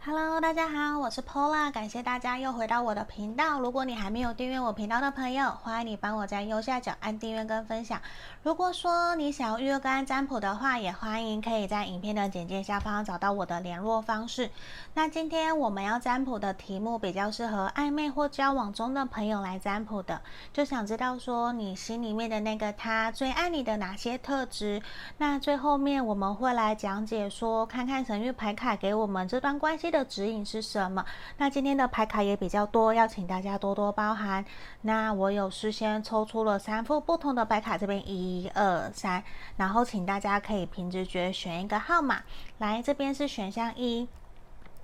Hello，大家好，我是 Pola，感谢大家又回到我的频道。如果你还没有订阅我频道的朋友，欢迎你帮我在右下角按订阅跟分享。如果说你想要预约个案占卜的话，也欢迎可以在影片的简介下方找到我的联络方式。那今天我们要占卜的题目比较适合暧昧或交往中的朋友来占卜的，就想知道说你心里面的那个他最爱你的哪些特质。那最后面我们会来讲解说，看看神域牌卡给我们这段关系的。指引是什么？那今天的牌卡也比较多，要请大家多多包涵。那我有事先抽出了三副不同的牌卡，这边一二三，然后请大家可以凭直觉选一个号码。来，这边是选项一，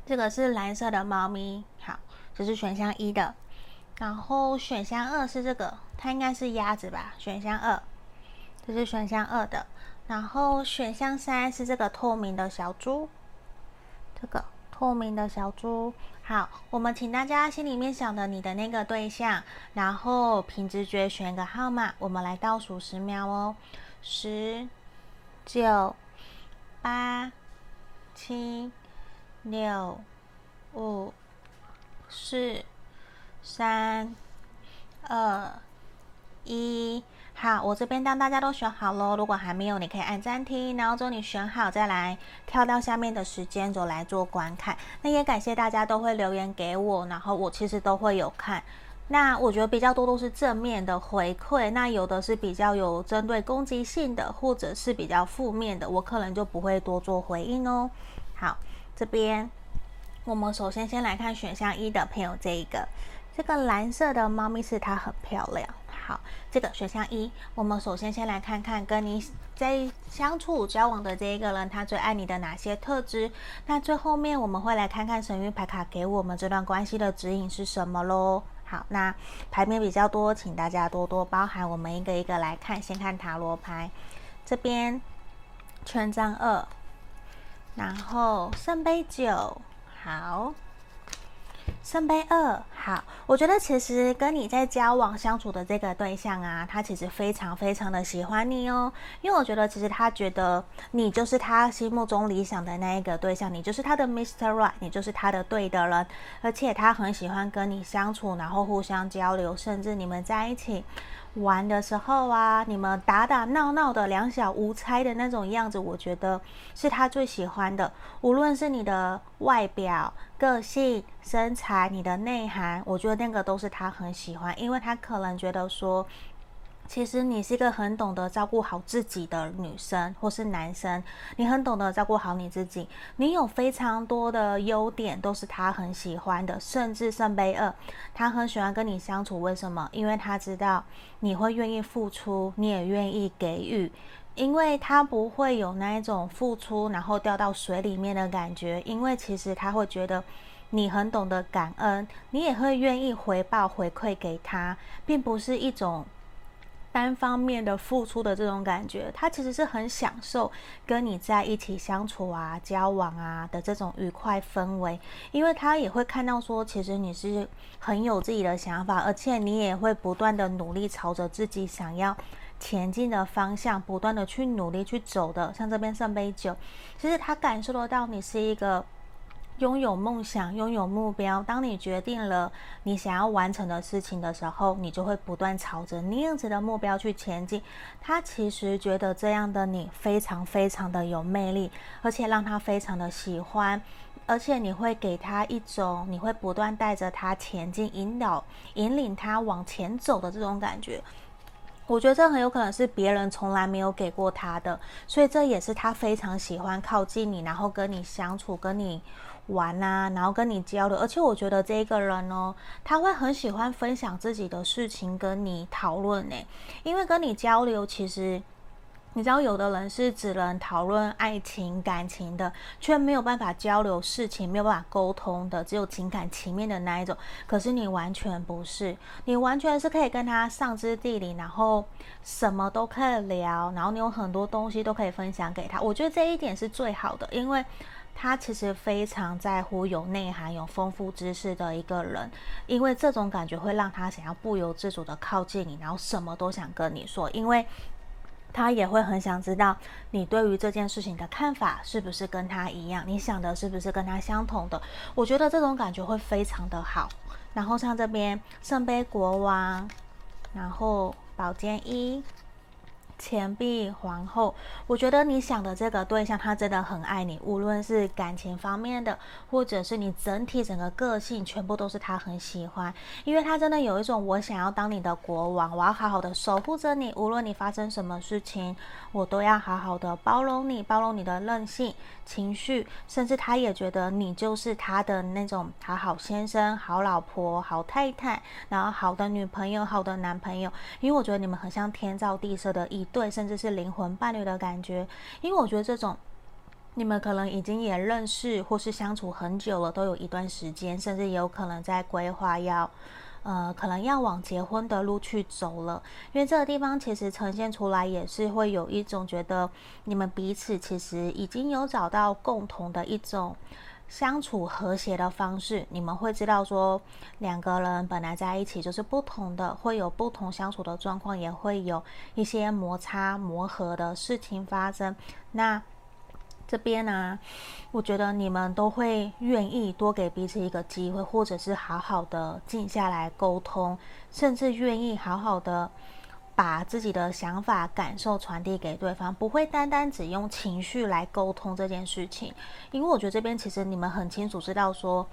这个是蓝色的猫咪，好，这是选项一的。然后选项二是这个，它应该是鸭子吧？选项二，这是选项二的。然后选项三是这个透明的小猪，这个。透明的小猪，好，我们请大家心里面想的你的那个对象，然后凭直觉选个号码，我们来倒数十秒哦，十、九、八、七、六、五、四、三、二、一。好，我这边当大家都选好喽。如果还没有，你可以按暂停，然后之后你选好再来跳到下面的时间轴来做观看。那也感谢大家都会留言给我，然后我其实都会有看。那我觉得比较多都是正面的回馈，那有的是比较有针对攻击性的，或者是比较负面的，我可能就不会多做回应哦。好，这边我们首先先来看选项一的朋友，这一个这个蓝色的猫咪是它很漂亮。好，这个选项一，我们首先先来看看跟你在相处交往的这一个人，他最爱你的哪些特质？那最后面我们会来看看神谕牌卡给我们这段关系的指引是什么喽？好，那牌面比较多，请大家多多包涵，我们一个一个来看。先看塔罗牌，这边权杖二，然后圣杯九，好。圣杯二，好，我觉得其实跟你在交往相处的这个对象啊，他其实非常非常的喜欢你哦，因为我觉得其实他觉得你就是他心目中理想的那一个对象，你就是他的 Mister Right，你就是他的对的人，而且他很喜欢跟你相处，然后互相交流，甚至你们在一起玩的时候啊，你们打打闹闹的两小无猜的那种样子，我觉得是他最喜欢的。无论是你的外表、个性、身材、你的内涵，我觉得那个都是他很喜欢，因为他可能觉得说。其实你是一个很懂得照顾好自己的女生或是男生，你很懂得照顾好你自己，你有非常多的优点，都是他很喜欢的。甚至圣杯二，他很喜欢跟你相处，为什么？因为他知道你会愿意付出，你也愿意给予，因为他不会有那一种付出然后掉到水里面的感觉，因为其实他会觉得你很懂得感恩，你也会愿意回报回馈给他，并不是一种。单方面的付出的这种感觉，他其实是很享受跟你在一起相处啊、交往啊的这种愉快氛围，因为他也会看到说，其实你是很有自己的想法，而且你也会不断的努力朝着自己想要前进的方向，不断的去努力去走的。像这边圣杯九，其实他感受得到你是一个。拥有梦想，拥有目标。当你决定了你想要完成的事情的时候，你就会不断朝着那样子的目标去前进。他其实觉得这样的你非常非常的有魅力，而且让他非常的喜欢。而且你会给他一种，你会不断带着他前进，引导、引领他往前走的这种感觉。我觉得这很有可能是别人从来没有给过他的，所以这也是他非常喜欢靠近你，然后跟你相处，跟你。玩啊，然后跟你交流，而且我觉得这个人呢，他会很喜欢分享自己的事情跟你讨论呢，因为跟你交流，其实你知道，有的人是只能讨论爱情感情的，却没有办法交流事情，没有办法沟通的，只有情感层面的那一种。可是你完全不是，你完全是可以跟他上知地理，然后什么都可以聊，然后你有很多东西都可以分享给他。我觉得这一点是最好的，因为。他其实非常在乎有内涵、有丰富知识的一个人，因为这种感觉会让他想要不由自主的靠近你，然后什么都想跟你说，因为他也会很想知道你对于这件事情的看法是不是跟他一样，你想的是不是跟他相同的？我觉得这种感觉会非常的好。然后像这边圣杯国王，然后宝剑一。钱币皇后，我觉得你想的这个对象，他真的很爱你，无论是感情方面的，或者是你整体整个个性，全部都是他很喜欢，因为他真的有一种我想要当你的国王，我要好好的守护着你，无论你发生什么事情，我都要好好的包容你，包容你的任性情绪，甚至他也觉得你就是他的那种好好先生、好老婆、好太太，然后好的女朋友、好的男朋友，因为我觉得你们很像天造地设的一对，甚至是灵魂伴侣的感觉，因为我觉得这种你们可能已经也认识或是相处很久了，都有一段时间，甚至有可能在规划要，呃，可能要往结婚的路去走了。因为这个地方其实呈现出来也是会有一种觉得你们彼此其实已经有找到共同的一种。相处和谐的方式，你们会知道说，两个人本来在一起就是不同的，会有不同相处的状况，也会有一些摩擦磨合的事情发生。那这边呢，我觉得你们都会愿意多给彼此一个机会，或者是好好的静下来沟通，甚至愿意好好的。把自己的想法、感受传递给对方，不会单单只用情绪来沟通这件事情。因为我觉得这边其实你们很清楚知道说，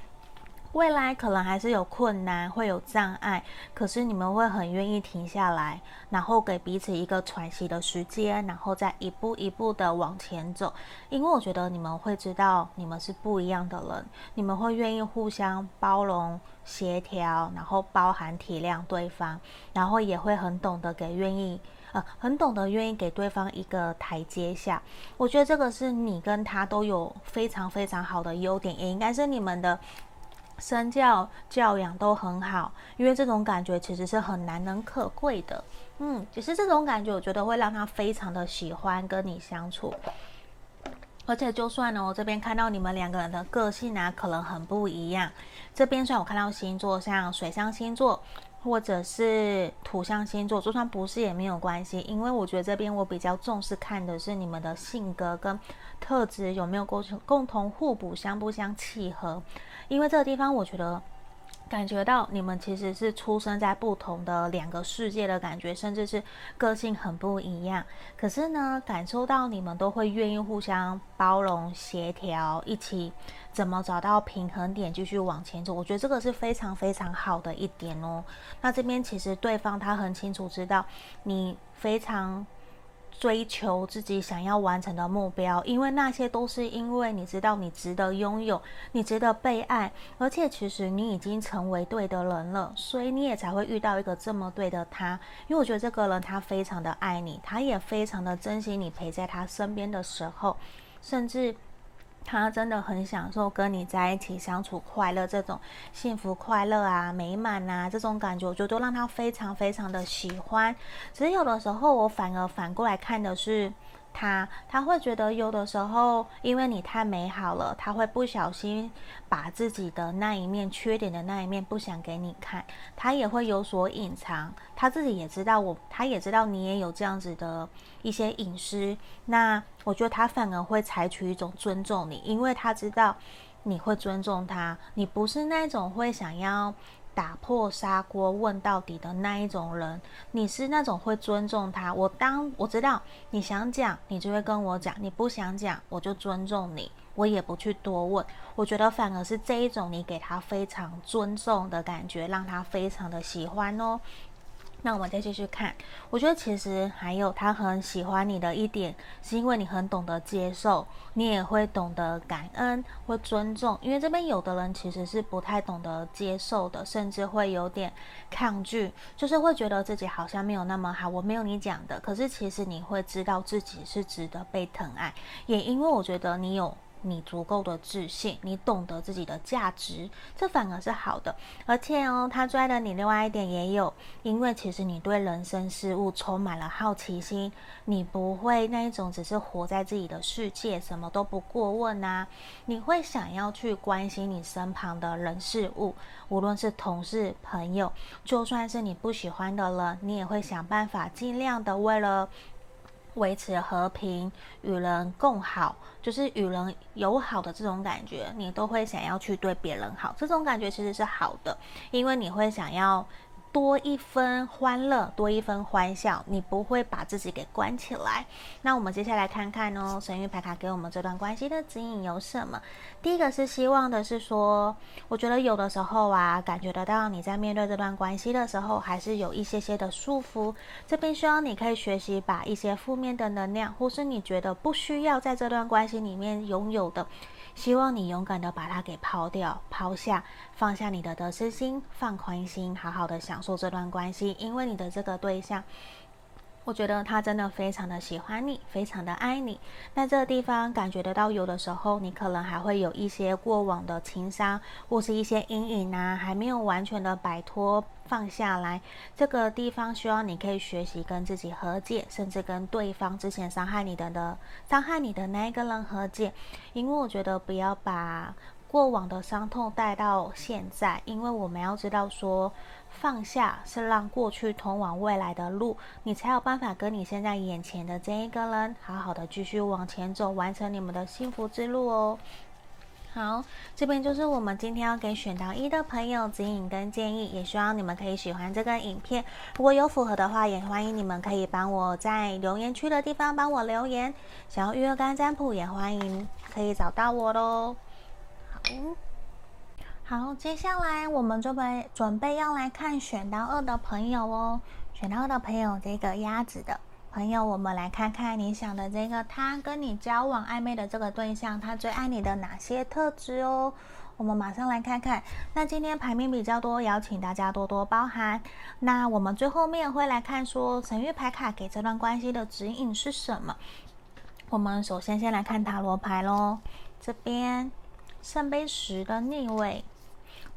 未来可能还是有困难，会有障碍，可是你们会很愿意停下来，然后给彼此一个喘息的时间，然后再一步一步的往前走。因为我觉得你们会知道你们是不一样的人，你们会愿意互相包容。协调，然后包含体谅对方，然后也会很懂得给愿意，呃，很懂得愿意给对方一个台阶下。我觉得这个是你跟他都有非常非常好的优点，也应该是你们的身教教养都很好，因为这种感觉其实是很难能可贵的。嗯，只是这种感觉，我觉得会让他非常的喜欢跟你相处。而且，就算呢，我这边看到你们两个人的个性啊，可能很不一样。这边虽然我看到星座像水象星座，或者是土象星座，就算不是也没有关系，因为我觉得这边我比较重视看的是你们的性格跟特质有没有共共同互补，相不相契合。因为这个地方，我觉得。感觉到你们其实是出生在不同的两个世界的感觉，甚至是个性很不一样。可是呢，感受到你们都会愿意互相包容、协调，一起怎么找到平衡点，继续往前走。我觉得这个是非常非常好的一点哦。那这边其实对方他很清楚知道你非常。追求自己想要完成的目标，因为那些都是因为你知道你值得拥有，你值得被爱，而且其实你已经成为对的人了，所以你也才会遇到一个这么对的他。因为我觉得这个人他非常的爱你，他也非常的珍惜你陪在他身边的时候，甚至。他真的很享受跟你在一起相处快乐，这种幸福快乐啊、美满啊这种感觉，我觉得都让他非常非常的喜欢。只是有的时候，我反而反过来看的是。他他会觉得有的时候，因为你太美好了，他会不小心把自己的那一面缺点的那一面不想给你看，他也会有所隐藏。他自己也知道我，他也知道你也有这样子的一些隐私。那我觉得他反而会采取一种尊重你，因为他知道你会尊重他，你不是那种会想要。打破砂锅问到底的那一种人，你是那种会尊重他。我当我知道你想讲，你就会跟我讲；你不想讲，我就尊重你，我也不去多问。我觉得反而是这一种，你给他非常尊重的感觉，让他非常的喜欢哦。那我们再继续看，我觉得其实还有他很喜欢你的一点，是因为你很懂得接受，你也会懂得感恩或尊重。因为这边有的人其实是不太懂得接受的，甚至会有点抗拒，就是会觉得自己好像没有那么好。我没有你讲的，可是其实你会知道自己是值得被疼爱，也因为我觉得你有。你足够的自信，你懂得自己的价值，这反而是好的。而且哦，他追的你另外一点也有，因为其实你对人生事物充满了好奇心，你不会那一种只是活在自己的世界，什么都不过问啊。你会想要去关心你身旁的人事物，无论是同事、朋友，就算是你不喜欢的人，你也会想办法尽量的为了。维持和平、与人共好，就是与人友好的这种感觉，你都会想要去对别人好。这种感觉其实是好的，因为你会想要。多一分欢乐，多一分欢笑，你不会把自己给关起来。那我们接下来看看哦，神谕牌卡给我们这段关系的指引有什么？第一个是希望的是说，我觉得有的时候啊，感觉得到你在面对这段关系的时候，还是有一些些的束缚。这边希望你可以学习把一些负面的能量，或是你觉得不需要在这段关系里面拥有的。希望你勇敢的把它给抛掉、抛下，放下你的得失心，放宽心，好好的享受这段关系。因为你的这个对象，我觉得他真的非常的喜欢你，非常的爱你。在这个地方感觉得到，有的时候你可能还会有一些过往的情伤，或是一些阴影啊，还没有完全的摆脱。放下来，这个地方需要你可以学习跟自己和解，甚至跟对方之前伤害你的的伤害你的那一个人和解。因为我觉得不要把过往的伤痛带到现在，因为我们要知道说，放下是让过去通往未来的路，你才有办法跟你现在眼前的这一个人好好的继续往前走，完成你们的幸福之路哦。好，这边就是我们今天要给选到一的朋友指引跟建议，也希望你们可以喜欢这个影片。如果有符合的话，也欢迎你们可以帮我在留言区的地方帮我留言。想要预约干占卜，也欢迎可以找到我喽。好，好，接下来我们准备准备要来看选到二的朋友哦，选到二的朋友，这个鸭子的。朋友，我们来看看你想的这个他跟你交往暧昧的这个对象，他最爱你的哪些特质哦？我们马上来看看。那今天牌面比较多，邀请大家多多包涵。那我们最后面会来看说神諭牌卡给这段关系的指引是什么？我们首先先来看塔罗牌喽。这边圣杯十的逆位，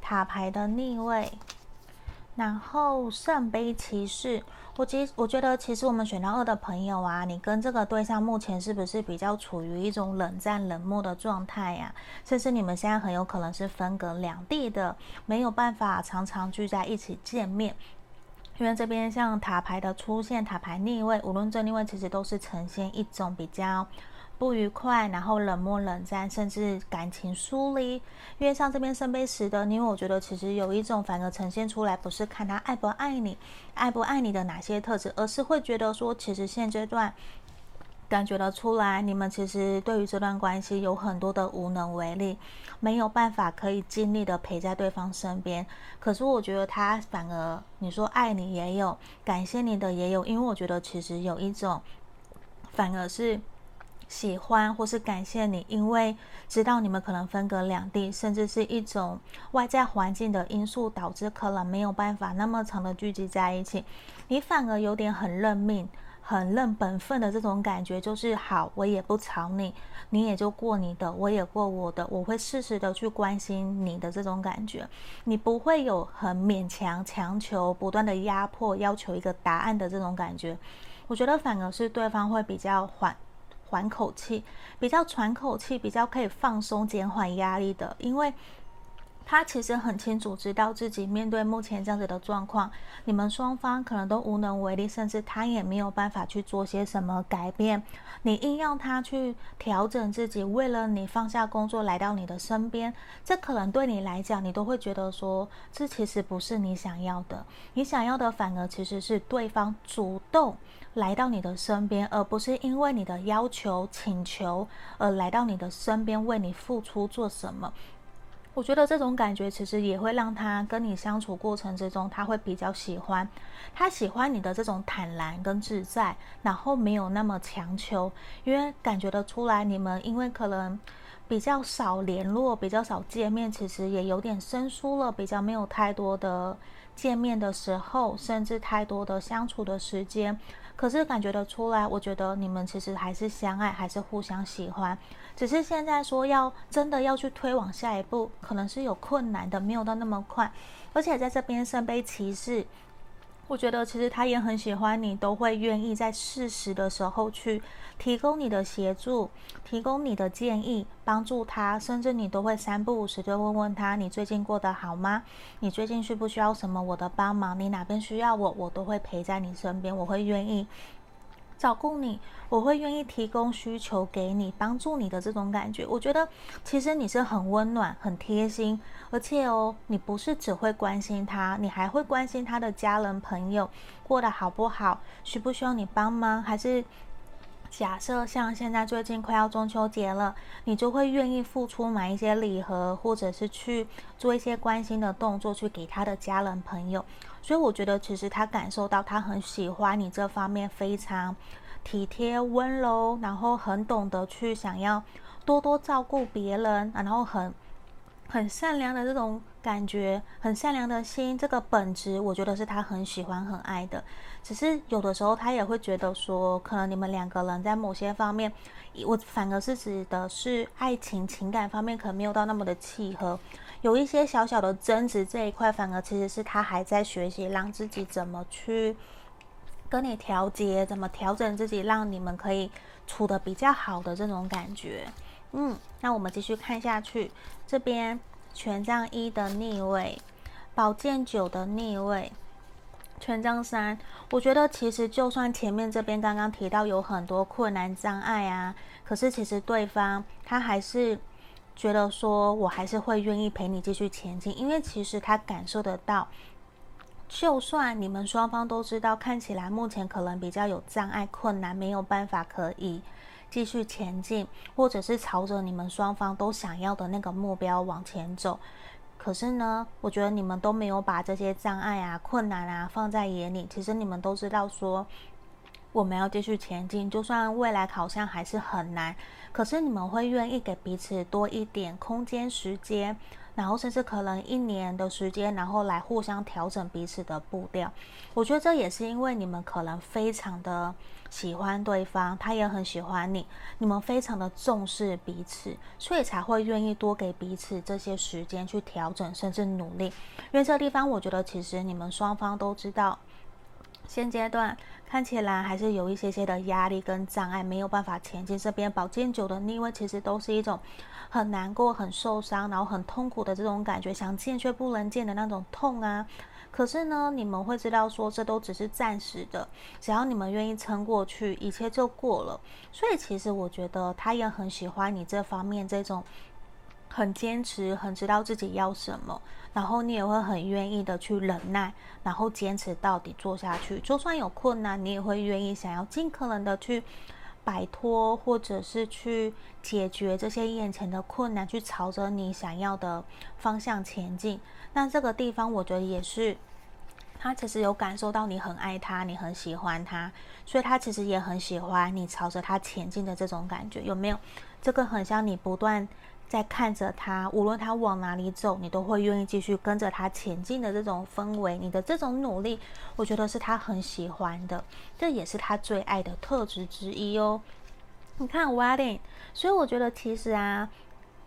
塔牌的逆位，然后圣杯骑士。我其实我觉得，其实我们选到二的朋友啊，你跟这个对象目前是不是比较处于一种冷战、冷漠的状态呀？甚至你们现在很有可能是分隔两地的，没有办法常常聚在一起见面。因为这边像塔牌的出现，塔牌逆位，无论正逆位，其实都是呈现一种比较。不愉快，然后冷漠冷战，甚至感情疏离。因为像这边圣杯十的，因为我觉得其实有一种反而呈现出来，不是看他爱不爱你，爱不爱你的哪些特质，而是会觉得说，其实现阶段感觉得出来，你们其实对于这段关系有很多的无能为力，没有办法可以尽力的陪在对方身边。可是我觉得他反而，你说爱你也有，感谢你的也有，因为我觉得其实有一种反而是。喜欢或是感谢你，因为知道你们可能分隔两地，甚至是一种外在环境的因素导致可能没有办法那么长的聚集在一起。你反而有点很认命、很认本分的这种感觉，就是好，我也不吵你，你也就过你的，我也过我的，我会适时的去关心你的这种感觉。你不会有很勉强、强求、不断的压迫、要求一个答案的这种感觉。我觉得反而是对方会比较缓。缓口气，比较喘口气，比较可以放松、减缓压力的，因为他其实很清楚知道自己面对目前这样子的状况，你们双方可能都无能为力，甚至他也没有办法去做些什么改变。你硬要他去调整自己，为了你放下工作来到你的身边，这可能对你来讲，你都会觉得说，这其实不是你想要的。你想要的反而其实是对方主动。来到你的身边，而不是因为你的要求、请求而来到你的身边为你付出做什么。我觉得这种感觉其实也会让他跟你相处过程之中，他会比较喜欢。他喜欢你的这种坦然跟自在，然后没有那么强求，因为感觉得出来你们因为可能比较少联络、比较少见面，其实也有点生疏了，比较没有太多的见面的时候，甚至太多的相处的时间。可是感觉得出来，我觉得你们其实还是相爱，还是互相喜欢，只是现在说要真的要去推往下一步，可能是有困难的，没有到那么快。而且在这边圣杯骑士，我觉得其实他也很喜欢你，都会愿意在适时的时候去提供你的协助，提供你的建议，帮助他，甚至你都会三不五时就问问他，你最近过得好吗？你最近需不需要什么我的帮忙？你哪边需要我，我都会陪在你身边，我会愿意照顾你，我会愿意提供需求给你，帮助你的这种感觉，我觉得其实你是很温暖、很贴心，而且哦，你不是只会关心他，你还会关心他的家人朋友过得好不好，需不需要你帮忙，还是假设像现在最近快要中秋节了，你就会愿意付出买一些礼盒，或者是去做一些关心的动作去给他的家人朋友。所以我觉得，其实他感受到他很喜欢你这方面，非常体贴温柔，然后很懂得去想要多多照顾别人，然后很很善良的这种感觉，很善良的心，这个本质我觉得是他很喜欢、很爱的。只是有的时候他也会觉得说，可能你们两个人在某些方面，我反而是指的是爱情、情感方面，可能没有到那么的契合。有一些小小的争执，这一块反而其实是他还在学习，让自己怎么去跟你调节，怎么调整自己，让你们可以处的比较好的这种感觉。嗯，那我们继续看下去，这边权杖一的逆位，宝剑九的逆位，权杖三。我觉得其实就算前面这边刚刚提到有很多困难障碍啊，可是其实对方他还是。觉得说，我还是会愿意陪你继续前进，因为其实他感受得到，就算你们双方都知道，看起来目前可能比较有障碍、困难，没有办法可以继续前进，或者是朝着你们双方都想要的那个目标往前走。可是呢，我觉得你们都没有把这些障碍啊、困难啊放在眼里。其实你们都知道说，我们要继续前进，就算未来好像还是很难。可是你们会愿意给彼此多一点空间、时间，然后甚至可能一年的时间，然后来互相调整彼此的步调。我觉得这也是因为你们可能非常的喜欢对方，他也很喜欢你，你们非常的重视彼此，所以才会愿意多给彼此这些时间去调整，甚至努力。因为这个地方，我觉得其实你们双方都知道。现阶段看起来还是有一些些的压力跟障碍，没有办法前进。这边宝剑九的逆位其实都是一种很难过、很受伤，然后很痛苦的这种感觉，想见却不能见的那种痛啊。可是呢，你们会知道说，这都只是暂时的，只要你们愿意撑过去，一切就过了。所以其实我觉得他也很喜欢你这方面这种。很坚持，很知道自己要什么，然后你也会很愿意的去忍耐，然后坚持到底做下去。就算有困难，你也会愿意想要尽可能的去摆脱，或者是去解决这些眼前的困难，去朝着你想要的方向前进。那这个地方，我觉得也是，他其实有感受到你很爱他，你很喜欢他，所以他其实也很喜欢你朝着他前进的这种感觉，有没有？这个很像你不断。在看着他，无论他往哪里走，你都会愿意继续跟着他前进的这种氛围，你的这种努力，我觉得是他很喜欢的，这也是他最爱的特质之一哦。你看，Wedding，所以我觉得其实啊，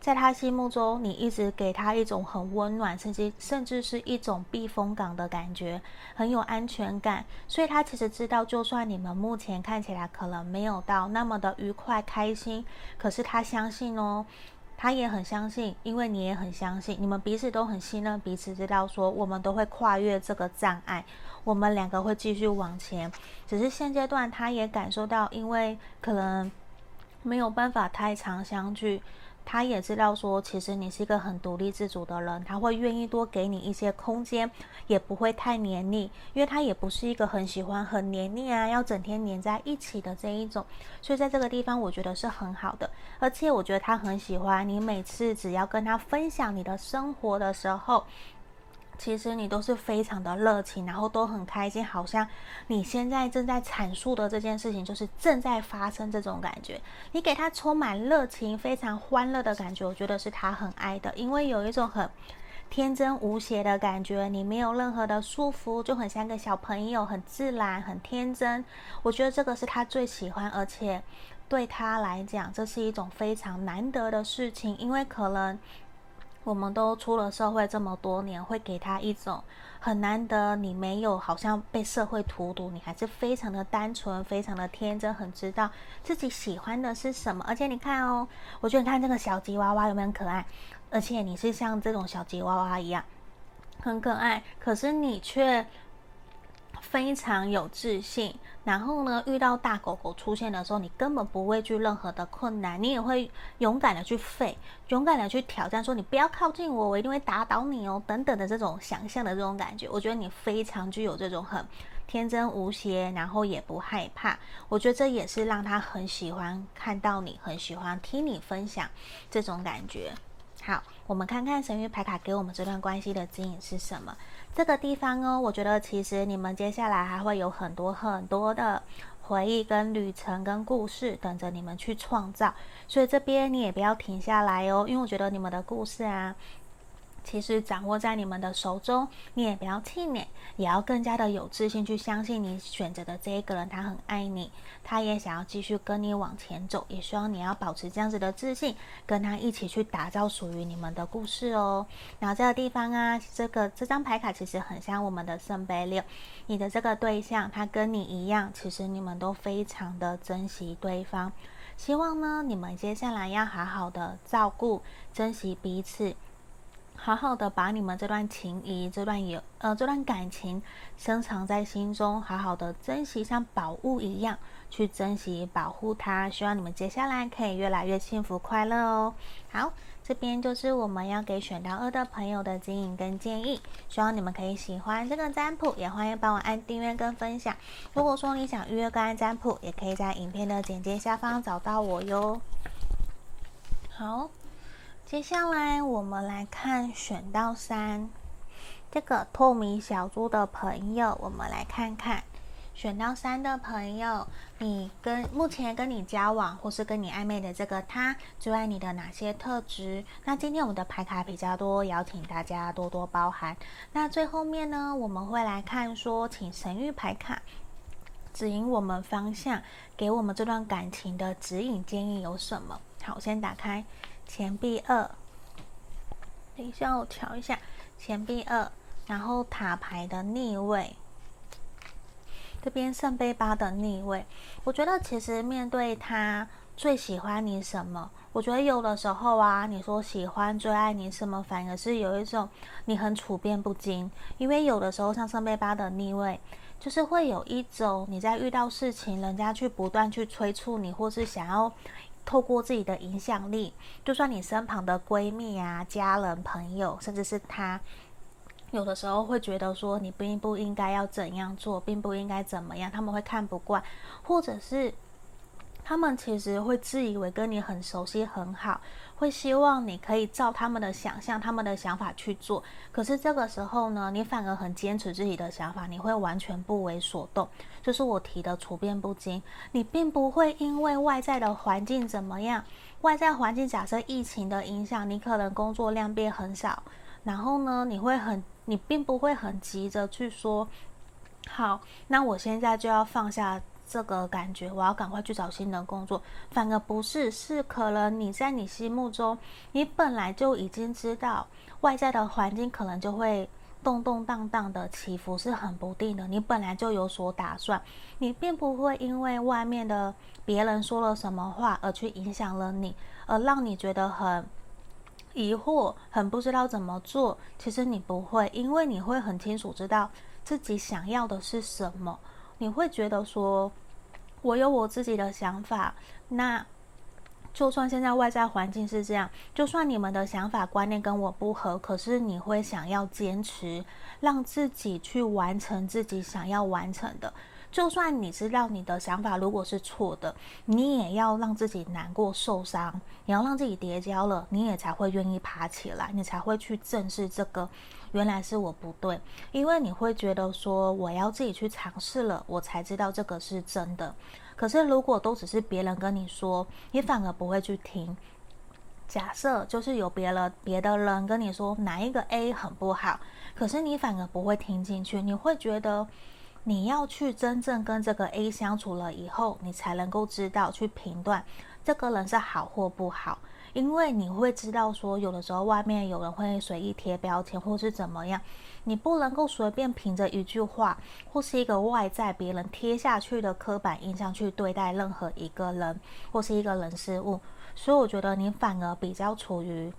在他心目中，你一直给他一种很温暖，甚至甚至是一种避风港的感觉，很有安全感。所以他其实知道，就算你们目前看起来可能没有到那么的愉快开心，可是他相信哦。他也很相信，因为你也很相信，你们彼此都很信任彼此，知道说我们都会跨越这个障碍，我们两个会继续往前。只是现阶段，他也感受到，因为可能没有办法太常相聚。他也知道说，其实你是一个很独立自主的人，他会愿意多给你一些空间，也不会太黏腻，因为他也不是一个很喜欢很黏腻啊，要整天黏在一起的这一种，所以在这个地方我觉得是很好的，而且我觉得他很喜欢你每次只要跟他分享你的生活的时候。其实你都是非常的热情，然后都很开心，好像你现在正在阐述的这件事情就是正在发生这种感觉。你给他充满热情，非常欢乐的感觉，我觉得是他很爱的，因为有一种很天真无邪的感觉，你没有任何的束缚，就很像个小朋友，很自然，很天真。我觉得这个是他最喜欢，而且对他来讲，这是一种非常难得的事情，因为可能。我们都出了社会这么多年，会给他一种很难得，你没有好像被社会荼毒，你还是非常的单纯，非常的天真，很知道自己喜欢的是什么。而且你看哦，我觉得你看这个小吉娃娃有没有可爱？而且你是像这种小吉娃娃一样很可爱，可是你却非常有自信，然后呢，遇到大狗狗出现的时候，你根本不畏惧任何的困难，你也会勇敢的去吠，勇敢的去挑战，说你不要靠近我，我一定会打倒你哦，等等的这种想象的这种感觉，我觉得你非常具有这种很天真无邪，然后也不害怕，我觉得这也是让他很喜欢看到你，很喜欢听你分享这种感觉。好，我们看看神谕牌卡给我们这段关系的指引是什么。这个地方哦，我觉得其实你们接下来还会有很多很多的回忆、跟旅程、跟故事等着你们去创造，所以这边你也不要停下来哦，因为我觉得你们的故事啊。其实掌握在你们的手中，你也不要气馁，也要更加的有自信去相信你选择的这一个人，他很爱你，他也想要继续跟你往前走，也希望你要保持这样子的自信，跟他一起去打造属于你们的故事哦。然后这个地方啊，这个这张牌卡其实很像我们的圣杯六，你的这个对象他跟你一样，其实你们都非常的珍惜对方，希望呢你们接下来要好好的照顾、珍惜彼此。好好的把你们这段情谊、这段友呃这段感情深藏在心中，好好的珍惜，像宝物一样去珍惜、保护它。希望你们接下来可以越来越幸福快乐哦。好，这边就是我们要给选到二的朋友的指引跟建议，希望你们可以喜欢这个占卜，也欢迎帮我按订阅跟分享。如果说你想预约个案占卜，也可以在影片的简介下方找到我哟。好。接下来我们来看选到三这个透明小猪的朋友，我们来看看选到三的朋友，你跟目前跟你交往或是跟你暧昧的这个他最爱你的哪些特质？那今天我们的牌卡比较多，邀请大家多多包涵。那最后面呢，我们会来看说，请神諭牌卡指引我们方向，给我们这段感情的指引建议有什么？好，我先打开。钱币二，等一下我调一下钱币二，然后塔牌的逆位，这边圣杯八的逆位。我觉得其实面对他最喜欢你什么？我觉得有的时候啊，你说喜欢最爱你什么，反而是有一种你很处变不惊。因为有的时候像圣杯八的逆位，就是会有一种你在遇到事情，人家去不断去催促你，或是想要。透过自己的影响力，就算你身旁的闺蜜啊、家人、朋友，甚至是他，有的时候会觉得说你并不应该要怎样做，并不应该怎么样，他们会看不惯，或者是。他们其实会自以为跟你很熟悉很好，会希望你可以照他们的想象、他们的想法去做。可是这个时候呢，你反而很坚持自己的想法，你会完全不为所动。就是我提的处变不惊，你并不会因为外在的环境怎么样，外在环境假设疫情的影响，你可能工作量变很少，然后呢，你会很，你并不会很急着去说，好，那我现在就要放下。这个感觉，我要赶快去找新的工作，反而不是，是可能你在你心目中，你本来就已经知道外在的环境可能就会动动荡荡的起伏，是很不定的。你本来就有所打算，你并不会因为外面的别人说了什么话而去影响了你，而让你觉得很疑惑，很不知道怎么做。其实你不会，因为你会很清楚知道自己想要的是什么。你会觉得说，我有我自己的想法，那就算现在外在环境是这样，就算你们的想法观念跟我不合，可是你会想要坚持，让自己去完成自己想要完成的。就算你知道你的想法如果是错的，你也要让自己难过受伤，你要让自己跌跤了，你也才会愿意爬起来，你才会去正视这个。原来是我不对，因为你会觉得说我要自己去尝试了，我才知道这个是真的。可是如果都只是别人跟你说，你反而不会去听。假设就是有别人别的人跟你说哪一个 A 很不好，可是你反而不会听进去，你会觉得你要去真正跟这个 A 相处了以后，你才能够知道去评断这个人是好或不好。因为你会知道说，有的时候外面有人会随意贴标签，或是怎么样，你不能够随便凭着一句话或是一个外在别人贴下去的刻板印象去对待任何一个人或是一个人事物。所以我觉得你反而比较处于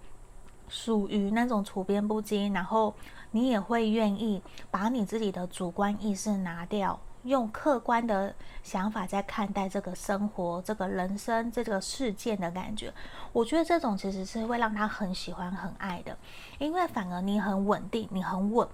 属于那种处变不惊，然后你也会愿意把你自己的主观意识拿掉，用客观的想法在看待这个生活、这个人生、这个事件的感觉。我觉得这种其实是会让他很喜欢、很爱的，因为反而你很稳定，你很稳。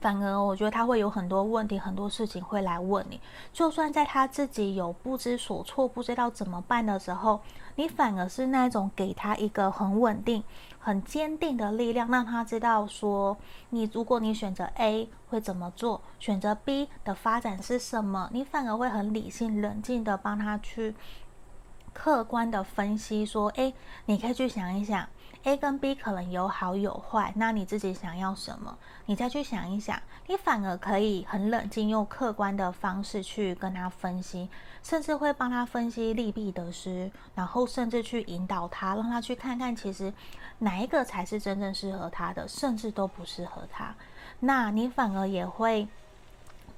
反而，我觉得他会有很多问题，很多事情会来问你。就算在他自己有不知所措、不知道怎么办的时候，你反而是那种给他一个很稳定、很坚定的力量，让他知道说，你如果你选择 A 会怎么做，选择 B 的发展是什么，你反而会很理性、冷静的帮他去客观的分析说，诶，你可以去想一想。A 跟 B 可能有好有坏，那你自己想要什么？你再去想一想，你反而可以很冷静，用客观的方式去跟他分析，甚至会帮他分析利弊得失，然后甚至去引导他，让他去看看其实哪一个才是真正适合他的，甚至都不适合他。那你反而也会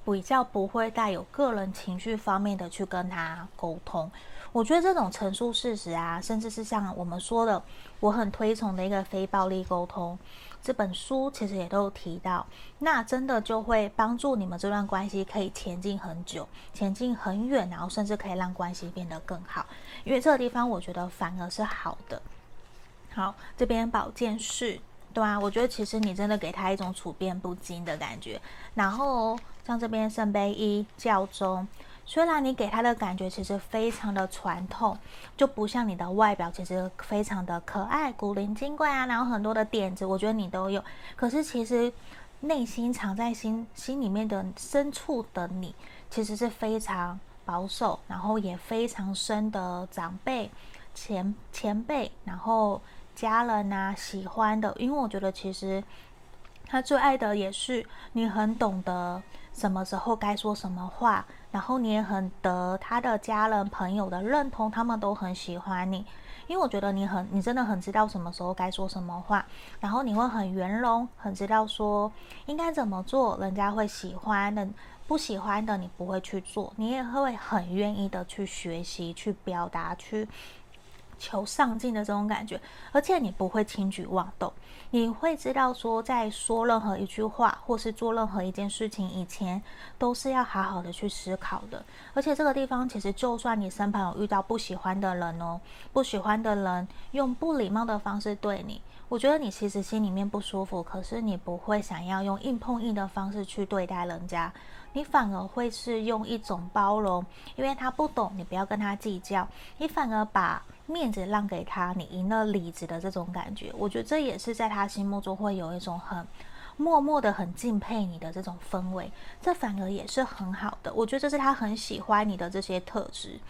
比较不会带有个人情绪方面的去跟他沟通。我觉得这种陈述事实啊，甚至是像我们说的，我很推崇的一个非暴力沟通这本书，其实也都有提到。那真的就会帮助你们这段关系可以前进很久，前进很远，然后甚至可以让关系变得更好。因为这个地方我觉得反而是好的。好，这边宝剑四，对啊，我觉得其实你真的给他一种处变不惊的感觉。然后像这边圣杯一教宗。虽然你给他的感觉其实非常的传统，就不像你的外表其实非常的可爱、古灵精怪啊，然后很多的点子，我觉得你都有。可是其实内心藏在心心里面的深处的你，其实是非常保守，然后也非常深的长辈、前前辈，然后家人啊喜欢的。因为我觉得其实他最爱的也是你，很懂得什么时候该说什么话。然后你也很得他的家人朋友的认同，他们都很喜欢你，因为我觉得你很，你真的很知道什么时候该说什么话，然后你会很圆融，很知道说应该怎么做，人家会喜欢的，不喜欢的你不会去做，你也会很愿意的去学习、去表达、去。求上进的这种感觉，而且你不会轻举妄动，你会知道说，在说任何一句话或是做任何一件事情以前，都是要好好的去思考的。而且这个地方，其实就算你身旁有遇到不喜欢的人哦，不喜欢的人用不礼貌的方式对你，我觉得你其实心里面不舒服，可是你不会想要用硬碰硬的方式去对待人家，你反而会是用一种包容，因为他不懂，你不要跟他计较，你反而把。面子让给他，你赢了里子的这种感觉，我觉得这也是在他心目中会有一种很默默的很敬佩你的这种氛围，这反而也是很好的。我觉得这是他很喜欢你的这些特质。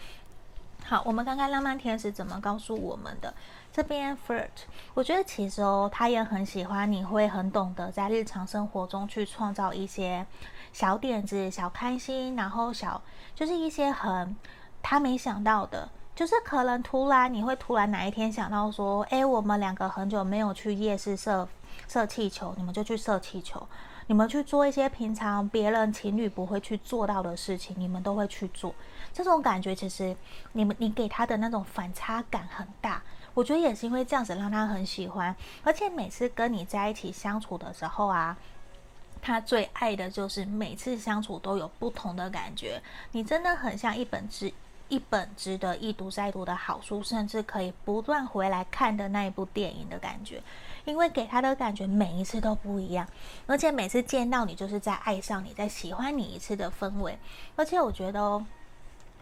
好，我们看看浪漫天使怎么告诉我们的。这边 Flirt，我觉得其实哦，他也很喜欢你会很懂得在日常生活中去创造一些小点子、小开心，然后小就是一些很他没想到的。就是可能突然你会突然哪一天想到说，诶，我们两个很久没有去夜市射射气球，你们就去射气球，你们去做一些平常别人情侣不会去做到的事情，你们都会去做。这种感觉其实你们你给他的那种反差感很大，我觉得也是因为这样子让他很喜欢，而且每次跟你在一起相处的时候啊，他最爱的就是每次相处都有不同的感觉，你真的很像一本之。一本值得一读再读的好书，甚至可以不断回来看的那一部电影的感觉，因为给他的感觉每一次都不一样，而且每次见到你就是在爱上你，在喜欢你一次的氛围，而且我觉得哦。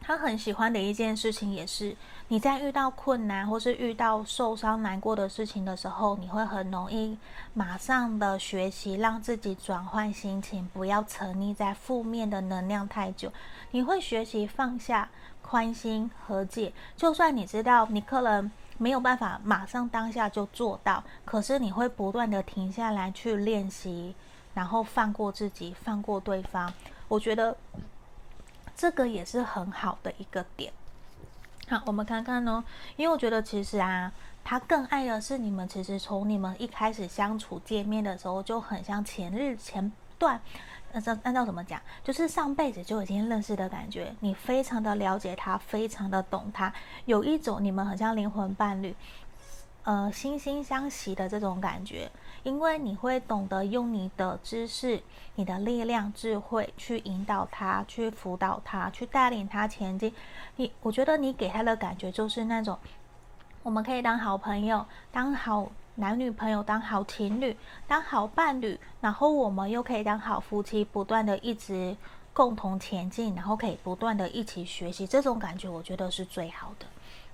他很喜欢的一件事情，也是你在遇到困难或是遇到受伤、难过的事情的时候，你会很容易马上的学习让自己转换心情，不要沉溺在负面的能量太久。你会学习放下、宽心、和解。就算你知道你可能没有办法马上当下就做到，可是你会不断的停下来去练习，然后放过自己，放过对方。我觉得。这个也是很好的一个点。好，我们看看哦，因为我觉得其实啊，他更爱的是你们。其实从你们一开始相处见面的时候，就很像前日前段，按照按照怎么讲，就是上辈子就已经认识的感觉。你非常的了解他，非常的懂他，有一种你们很像灵魂伴侣。呃惺惺相惜的这种感觉，因为你会懂得用你的知识、你的力量、智慧去引导他，去辅导他，去带领他前进。你，我觉得你给他的感觉就是那种，我们可以当好朋友，当好男女朋友，当好情侣，当好伴侣，然后我们又可以当好夫妻，不断的一直。共同前进，然后可以不断的一起学习，这种感觉我觉得是最好的。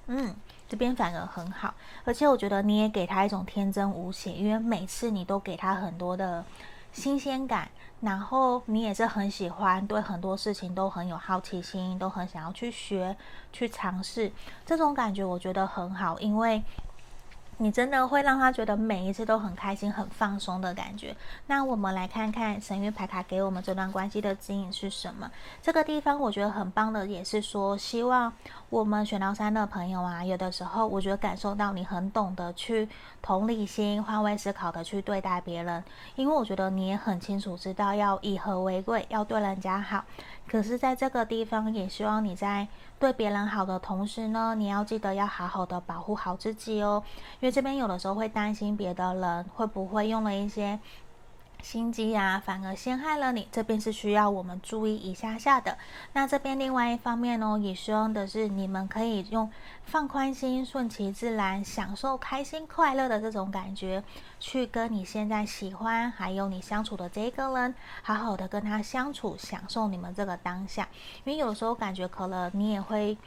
嗯，这边反而很好，而且我觉得你也给他一种天真无邪，因为每次你都给他很多的新鲜感，然后你也是很喜欢，对很多事情都很有好奇心，都很想要去学、去尝试，这种感觉我觉得很好，因为。你真的会让他觉得每一次都很开心、很放松的感觉。那我们来看看神谕牌卡给我们这段关系的指引是什么？这个地方我觉得很棒的，也是说希望我们选到三的朋友啊，有的时候我觉得感受到你很懂得去同理心、换位思考的去对待别人，因为我觉得你也很清楚知道要以和为贵，要对人家好。可是，在这个地方，也希望你在对别人好的同时呢，你要记得要好好的保护好自己哦。因为这边有的时候会担心别的人会不会用了一些。心机啊，反而陷害了你。这边是需要我们注意一下下的。那这边另外一方面呢，也希望的是你们可以用放宽心、顺其自然、享受开心快乐的这种感觉，去跟你现在喜欢还有你相处的这个人，好好的跟他相处，享受你们这个当下。因为有时候感觉可能你也会。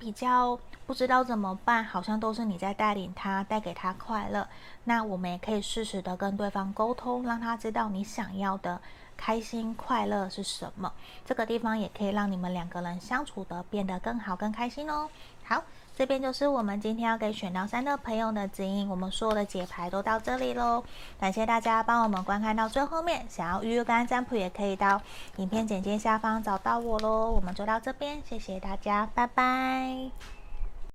比较不知道怎么办，好像都是你在带领他，带给他快乐。那我们也可以适时的跟对方沟通，让他知道你想要的开心快乐是什么。这个地方也可以让你们两个人相处的变得更好、更开心哦。好，这边就是我们今天要给选到三的朋友的指引。我们所有的解牌都到这里喽，感谢大家帮我们观看到最后面。想要预约干占卜，也可以到影片简介下方找到我喽。我们就到这边，谢谢大家，拜拜。